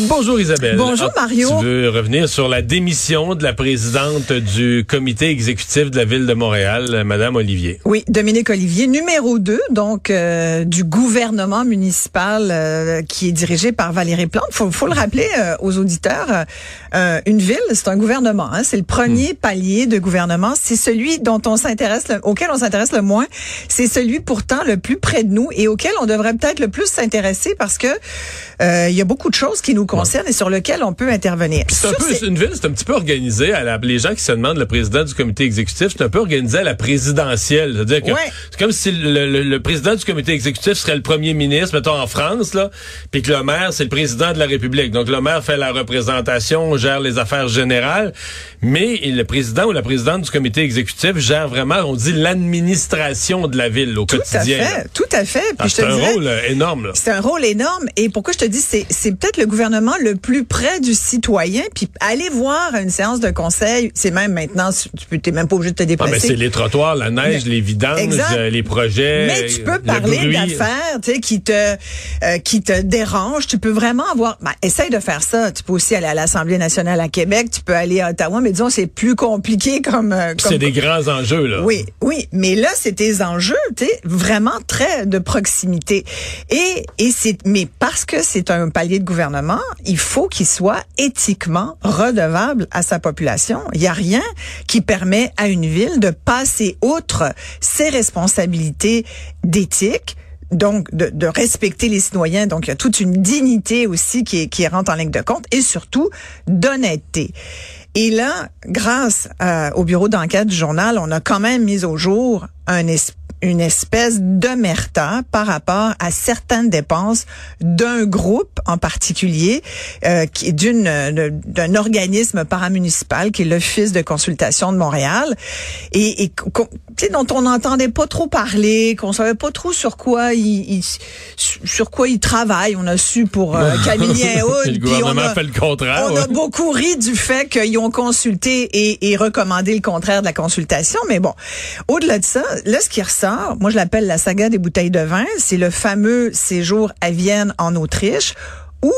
Bonjour Isabelle. Bonjour, Ah, Mario. Tu veux revenir sur la démission de la présidente du comité exécutif de la ville de Montréal, euh, Madame Olivier. Oui, Dominique Olivier, numéro 2, donc euh, du gouvernement municipal euh, qui est dirigé par Valérie Plante. Faut, faut le rappeler euh, aux auditeurs, euh, une ville, c'est un gouvernement. Hein, c'est le premier palier de gouvernement. C'est celui dont on s'intéresse, le- auquel on s'intéresse le moins. C'est celui pourtant le plus près de nous et auquel on devrait peut-être le plus s'intéresser parce que euh, il y a beaucoup de choses qui nous concernent et sur lesquelles on peut intervenir. C'est un peu ces- une ville, c'est un petit peu organisé à la, les gens qui se demandent le président du comité exécutif, c'est un peu organisé à la présidentielle, c'est-à-dire que Ouais. c'est comme si le, le- le président du comité exécutif serait le premier ministre, mettons en France là, puis que le maire c'est le président de la République. Donc le maire fait la représentation, gère les affaires générales, mais le président ou la présidente du comité exécutif gère vraiment, on dit l'administration de la ville au tout à quotidien. là. fait, tout à fait. Ah, c'est un dirais- rôle euh, énorme là. C'est un rôle énorme. Et pourquoi je te dis, c'est peut-être le gouvernement le plus près du citoyen. Puis aller voir une séance de conseil, c'est même maintenant, tu t'es même pas obligé de te Ah, ben, déplacer. c'est les trottoirs, la neige, Mais- les vidanges, Exact. euh, les projets. mais tu peux le parler d'affaires, tu sais, qui te euh, qui te dérangent. Tu peux vraiment avoir. Ben, essaye de faire ça. Tu peux aussi aller à l'Assemblée nationale à Québec. Tu peux aller à Ottawa. Mais disons, c'est plus compliqué comme. euh, comme C'est des grands enjeux, là. oui, oui, mais là c'est des enjeux, tu sais, vraiment très de proximité. Et et c'est mais parce que c'est un palier de gouvernement, il faut qu'il soit éthiquement redevable à sa population. Il y a rien qui permet à une ville de passer outre ses responsabilités d'éthique donc de, de respecter les citoyens. Donc il y a toute une dignité aussi qui, qui rentre en ligne de compte et surtout d'honnêteté. Et là, grâce euh, au bureau d'enquête du journal, on a quand même mis au jour un une espèce d'omerta par rapport à certaines dépenses d'un groupe en particulier, euh, qui d'une d'un organisme paramunicipal qui est l'Office de consultation de Montréal, et, et dont on n'entendait pas trop parler, qu'on savait pas trop sur quoi il, il- sur quoi il travaille. On a su pour euh, Camille Hood, puis on a- fait le contraire. on ouais. a beaucoup ri du fait qu'ils ont consulté et, et recommandé le contraire de la consultation, mais bon, au-delà de ça, là, ce qui ressort, moi je l'appelle la saga des bouteilles de vin, c'est le fameux séjour à Vienne en Autriche, où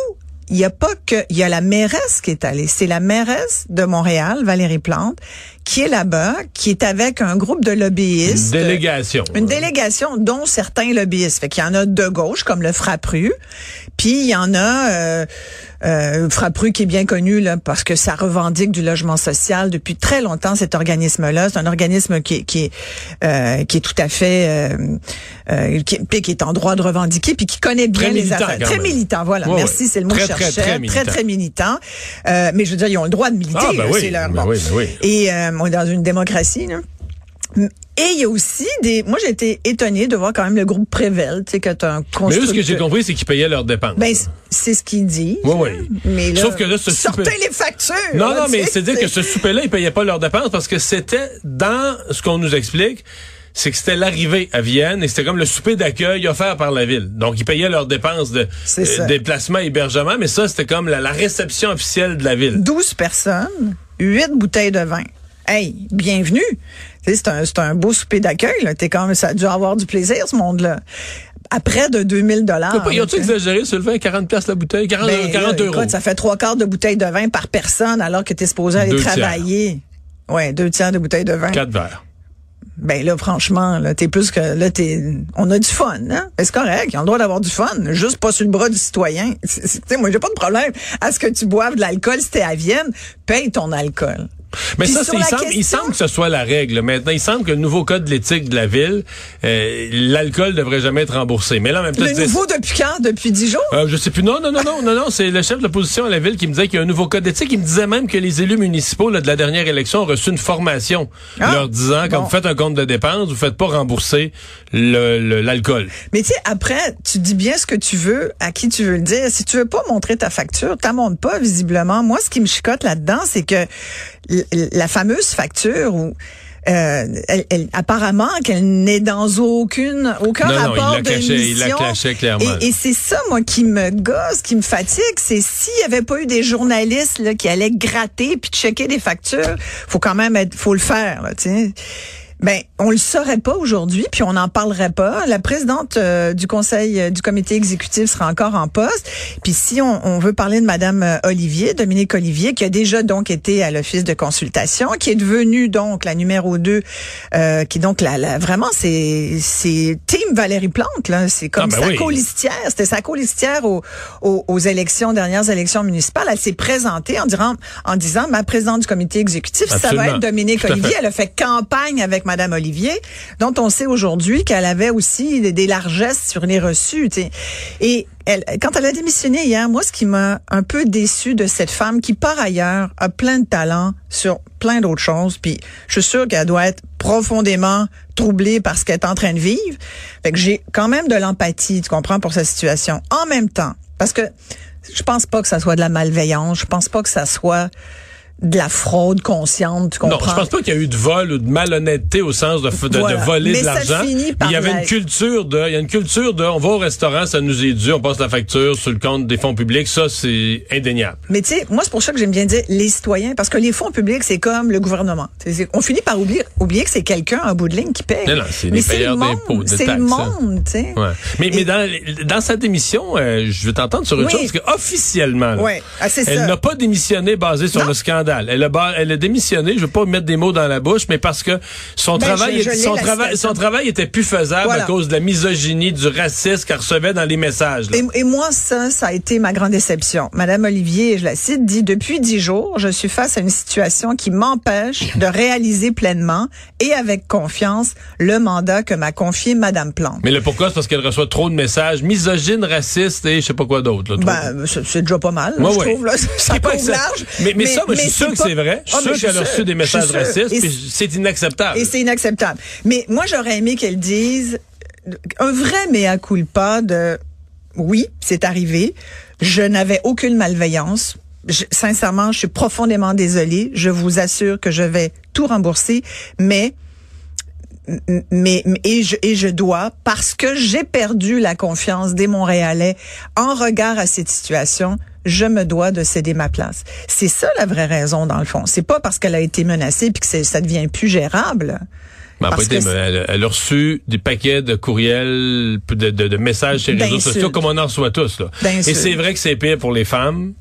il n'y a pas que, il y a la mairesse qui est allée. C'est la mairesse de Montréal, Valérie Plante, qui est là-bas, qui est avec un groupe de Une lobbyistes. délégation. Une délégation dont certains lobbyistes. Fait qu'il y en a de gauche, comme le Frappru. Puis il y en a euh, euh, Frappru qui est bien connu là, parce que ça revendique du logement social depuis très longtemps, cet organisme-là. C'est un organisme qui, est- qui, est, euh, qui est tout à fait... Euh, euh, qui, qui est en droit de revendiquer, puis qui connaît bien Très les affaires. Très militant, voilà. Ouais, Merci, ouais. c'est le mot Très, que je très, cherchais. très très, militant. très militant. Euh, mais je veux dire, ils ont le droit de militer. Ah, ben oui, c'est leur ben bon. oui, ben oui. Et euh, on est dans une démocratie, là. Et il y a aussi des. Moi, j'ai été étonnée de voir quand même le groupe Prével, tu sais, que t'as un Mais constructeur. eux, ce que j'ai compris, c'est qu'ils payaient leurs dépenses. Ben, c'est ce qu'ils disent. Oui, oui. Mais là, Sauf que là, ce sortez souper- les factures. non, là, non, tu mais c'est-à-dire que ce souper-là, ils payaient pas leurs dépenses parce que c'était dans ce qu'on nous explique, c'est que c'était l'arrivée à Vienne et c'était comme le souper d'accueil offert par la ville. Donc, ils payaient leurs dépenses de ça. déplacement, hébergement, mais ça, c'était comme la, la réception officielle de la ville. 12 personnes, 8 bouteilles de vin. Hey, bienvenue. C'est un, un beau souper d'accueil. T'es quand même, ça a dû avoir du plaisir, ce monde-là. À près de 2000 dollars. Ils ont-tu exagéré sur le vin? 40 pièces la bouteille? 40, Ben, 40 là, euros? écoute, ça fait trois quarts de bouteille de vin par personne alors que tu es supposé aller Deux tiers. travailler. Ouais, deux tiers de bouteille de vin. Quatre verres. Ben là, franchement, là, t'es plus que là, t'es. On a du fun, hein? Ben, c'est correct, ils ont le droit d'avoir du fun, juste pas sur le bras du citoyen. Tu sais, moi, j'ai pas de problème à ce que tu boives de l'alcool si t'es à Vienne, paye ton alcool. Mais Puis ça, il, semble, il semble que ce soit la règle. Maintenant, il semble que le nouveau code de l'éthique de la ville, euh, l'alcool devrait jamais être remboursé. Mais là, en même temps, Le dis- nouveau depuis quand? Depuis dix jours? Euh, je sais plus. Non, non, non, non, non, non. C'est le chef de l'opposition à la ville qui me disait qu'il y a un nouveau code d'éthique. Il me disait même que les élus municipaux là, de la dernière élection ont reçu une formation Ah, leur disant, quand vous faites un compte de dépenses, vous faites pas rembourser le- le- l'alcool. Mais tu sais, après, tu dis bien ce que tu veux, à qui tu veux le dire. Si tu veux pas montrer ta facture, t'en montres pas, visiblement. Moi, ce qui me chicote là-dedans, c'est que la fameuse facture où euh, elle, elle- apparemment qu'elle n'est dans aucune aucun Non, non, il rapport la de il la cachait clairement. Et, et c'est ça moi qui me gosse, qui me fatigue, c'est s'il y avait pas eu des journalistes là, qui allaient gratter puis checker des factures, faut quand même être, faut le faire là, tu sais. Ben, on le saurait pas aujourd'hui, puis on n'en parlerait pas. La présidente euh, du conseil euh, du comité exécutif sera encore en poste. Puis si on, on veut parler de Madame euh, Olivier, Dominique Olivier, qui a déjà donc été à l'office de consultation, qui est devenue donc la numéro 2, euh, qui donc la, la- vraiment c'est c'est team Valérie Plante là, c'est comme Ah, ben sa oui. colistière, c'était sa colistière aux, aux, aux élections dernières élections municipales. Elle s'est présentée en disant en disant ma présidente du comité exécutif, ça va être Dominique Olivier. Elle a fait campagne avec Madame Olivier, dont on sait aujourd'hui qu'elle avait aussi des, largesses sur les reçus. Et elle, quand elle a démissionné hier, moi, ce qui m'a un peu déçu de cette femme qui, par ailleurs, a plein de talent sur plein d'autres choses, puis je suis sûre qu'elle doit être profondément troublée par ce qu'elle est en train de vivre. Fait que j'ai quand même de l'empathie, tu comprends, pour sa situation. En même temps, parce que je pense pas que ça soit de la malveillance, je pense pas que ça soit de la fraude consciente, tu comprends? Non, je pense pas qu'il y a eu de vol ou de malhonnêteté au sens de, de, de Voilà. voler Mais de ça l'argent. Il y avait une culture de, il y a une culture de, on va au restaurant, ça nous est dû, on passe la facture sur le compte des fonds publics, ça c'est indéniable. Mais tu sais, moi, c'est pour ça que j'aime bien dire les citoyens, parce que les fonds publics, c'est comme le gouvernement. On finit par oublier, oublier que c'est quelqu'un en bout de ligne qui paye. Non, non, c'est Mais les payeurs d'impôts, de C'est le monde, tu sais. Ouais. Mais, mais dans, dans sa démission, euh, je veux t'entendre sur une Oui. chose, parce qu'officiellement, là, Ouais. Ah, elle n'a pas démissionné basé sur Non. le scandale. Elle a, ba- elle a démissionné, je veux pas mettre des mots dans la bouche, mais parce que son Ben, travail, je- je son travail, son travail était plus faisable Voilà. à cause de la misogynie, du racisme qu'elle recevait dans les messages. Et, et moi, ça, ça a été ma grande déception. Madame Olivier, je la cite, dit depuis dix jours, je suis face à une situation qui m'empêche de réaliser pleinement et avec confiance le mandat que m'a confié Madame Plante. Mais le pourquoi, c'est parce qu'elle reçoit trop de messages misogynes, racistes et je sais pas quoi d'autre. Ben, c'est déjà pas mal, là, Ouais, je ouais. trouve. Là. Ça pas large. Mais, mais, ça, moi, je suis sûr que c'est vrai. Je Ah, suis mais sûr qu'elle a reçu des je messages suis racistes, c'est inacceptable. Et c'est inacceptable. Mais moi, j'aurais aimé qu'elle dise un vrai mea culpa de oui, c'est arrivé. Je n'avais aucune malveillance. Je- sincèrement, je suis profondément désolée. Je vous assure que je vais tout rembourser, mais mais et je et je dois parce que j'ai perdu la confiance des Montréalais en regard à cette situation. Je me dois de céder ma place. C'est ça la vraie raison dans le fond. C'est pas parce qu'elle a été menacée puis que ça devient plus gérable. Mais elle, a pas Parce été- que mais elle, elle a reçu des paquets de courriels, de, de, de messages sur les réseaux sociaux, comme on en reçoit tous. Là. Et c'est vrai que c'est pire pour les femmes,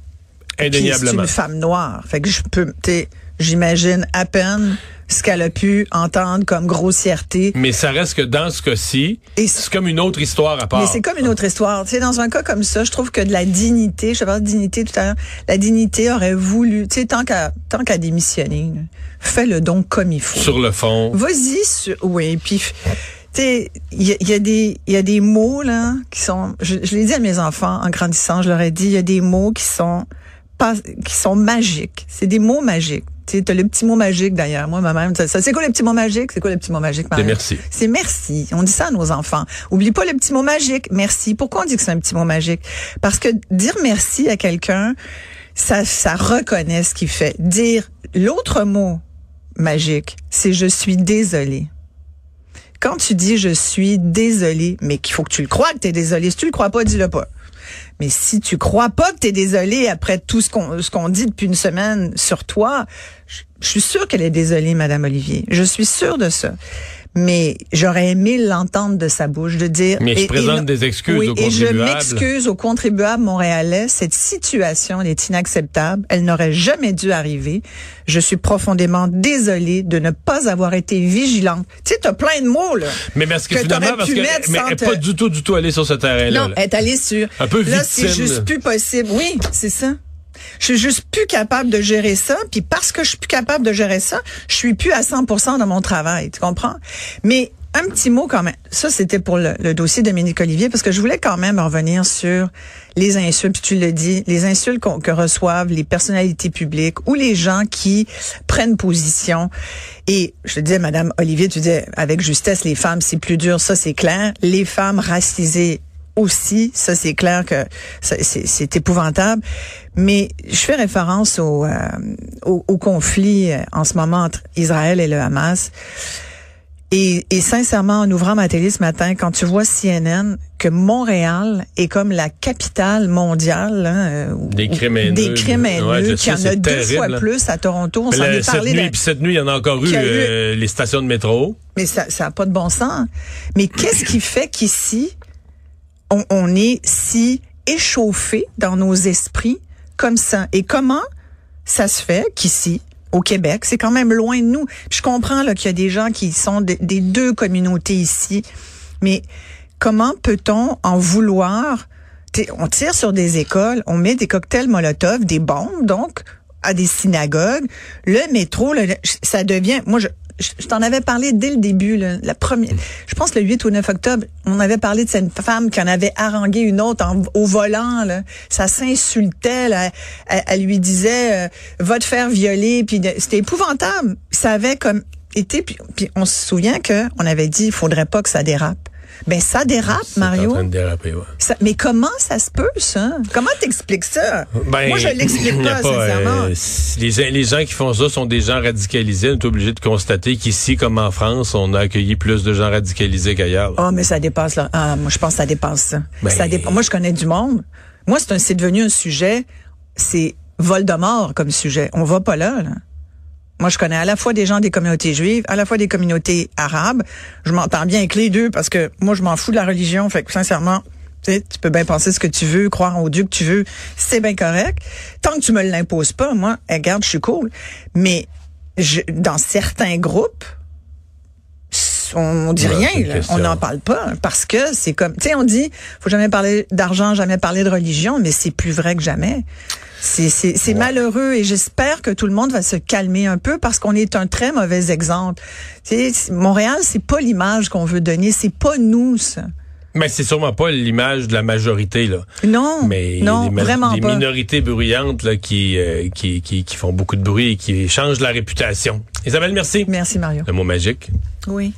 Puis c'est indéniablement. une femme noire. Fait que je peux, t'sais, j'imagine à peine ce qu'elle a pu entendre comme grossièreté. Mais ça reste que dans ce cas-ci, Et c'est comme une autre histoire à part. Mais c'est comme une autre histoire. Tu sais, dans un cas comme ça, je trouve que de la dignité, je parle de dignité tout à l'heure, la dignité aurait voulu, tu sais, tant qu'à tant qu'à démissionner, là, fais-le donc comme il faut. Sur le fond. Vas-y sur, oui, puis tu sais, il y, y a des il y a des mots là qui sont, je, je l'ai dit à mes enfants en grandissant, je leur ai dit, il y a des mots qui sont pas, qui sont magiques. C'est des mots magiques. Tu as le petit mot magique d'ailleurs. Moi, ma-même, ça, ça, c'est quoi le petit mot magique? C'est quoi le petit mot magique? C'est Marie? merci. C'est merci. On dit ça à nos enfants. Oublie pas le petit mot magique. Merci. Pourquoi on dit que c'est un petit mot magique? Parce que dire merci à quelqu'un, ça, ça reconnaît ce qu'il fait. Dire l'autre mot magique, c'est je suis désolé. Quand tu dis je suis désolé, mais qu'il faut que tu le crois que tu es désolé. Si tu le crois pas, dis-le pas. Mais si tu crois pas que tu es désolé après tout ce qu'on ce qu'on dit depuis une semaine sur toi, je, je suis sûre qu'elle est désolée, Madame Olivier. Je suis sûre de ça. Mais j'aurais aimé l'entendre de sa bouche, de dire. Mais je et- présente et- des excuses oui, aux Et je contribuables. m'excuse aux contribuables montréalais. Cette situation elle est inacceptable. Elle n'aurait jamais dû arriver. Je suis profondément désolée de ne pas avoir été vigilante. Tu sais, t'as plein de mots là. Mais parce que, que finalement, parce que, mais elle est te- pas du tout, du tout allée sur ce terrain-là. Non, là. elle est allée sur. Un peu Là, c'est victime, juste plus possible. Oui, c'est ça. Je suis juste plus capable de gérer ça. Puis parce que je suis plus capable de gérer ça, je suis plus à 100% dans mon travail. Tu comprends? Mais un petit mot quand même. Ça, c'était pour le, dossier de Dominique Olivier, parce que je voulais quand même revenir sur les insultes, tu le dis, les insultes que reçoivent les personnalités publiques ou les gens qui prennent position. Et je te disais, Madame Olivier, tu disais avec justesse, les femmes, c'est plus dur, ça c'est clair. Les femmes racisées aussi. Ça, c'est clair que c'est épouvantable. Mais je fais référence au, euh, au, au, conflit euh, en ce moment entre Israël et le Hamas. Et, et, sincèrement, en ouvrant ma télé ce matin, quand tu vois CNN, que Montréal est comme la capitale mondiale hein, euh, des crimes haineux, des crimes haineux qu'il y en a deux fois plus à Toronto. On s'en est parlé. Nuit, puis cette nuit, il y en a encore eu, euh, les stations de métro. Mais ça n'a pas de bon sens. Mais qu'est-ce qui fait qu'ici, on, on est si échauffé dans nos esprits comme ça? Et comment ça se fait qu'ici, au Québec. C'est quand même loin de nous. je comprends qu'il y a des gens qui sont des deux communautés ici, mais comment peut-on en vouloir? On tire sur des écoles, on met des cocktails Molotov, des bombes, donc à des synagogues. Le métro, ça devient. Moi, je, je, t'en avais parlé dès le début, la première. Je pense le 8 ou 9 octobre, on avait parlé de cette femme qui en avait harangué une autre au volant. Là. Ça s'insultait. Elle, lui disait euh, va te faire violer. C'était épouvantable. Ça avait comme été. Puis on se souvient que on avait dit il faudrait pas que ça dérape. Ben ça dérape, Mario. En train de déraper, ouais. mais comment ça se peut, ça? Comment t'expliques ça? Ben, Moi, je l'explique pas, sincèrement. Euh, les, les, gens qui font ça sont des gens radicalisés. On est obligé de constater qu'ici, comme en France, on a accueilli plus de gens radicalisés qu'ailleurs. Oh, mais ça dépasse là. Ah, moi, je pense que ça dépasse ça. Ben, ça Moi, je connais du monde. Moi, c'est devenu un sujet. C'est Voldemort comme sujet. On va pas là. là. Moi, je connais à la fois des gens des communautés juives, à la fois des communautés arabes. Je m'entends bien avec les deux parce que moi, je m'en fous de la religion. Fait que sincèrement, tu peux bien penser ce que tu veux, croire au Dieu que tu veux, c'est bien correct. Tant que tu me l'imposes pas, moi, regarde, je suis cool. Mais je, dans certains groupes, on, dit rien, on n'en parle pas parce que c'est comme, tu sais, on dit, faut jamais parler d'argent, jamais parler de religion, mais c'est plus vrai que jamais. C'est malheureux et j'espère que tout le monde va se calmer un peu parce qu'on est un très mauvais exemple. sais, Montréal, c'est pas l'image qu'on veut donner, c'est pas nous ça. Mais c'est sûrement pas l'image de la majorité là. Non, mais non, les, vraiment les minorités bruyantes là qui, euh, qui, qui qui font beaucoup de bruit et qui changent la réputation. Isabelle, merci. Merci Mario. Le mot magique. Oui.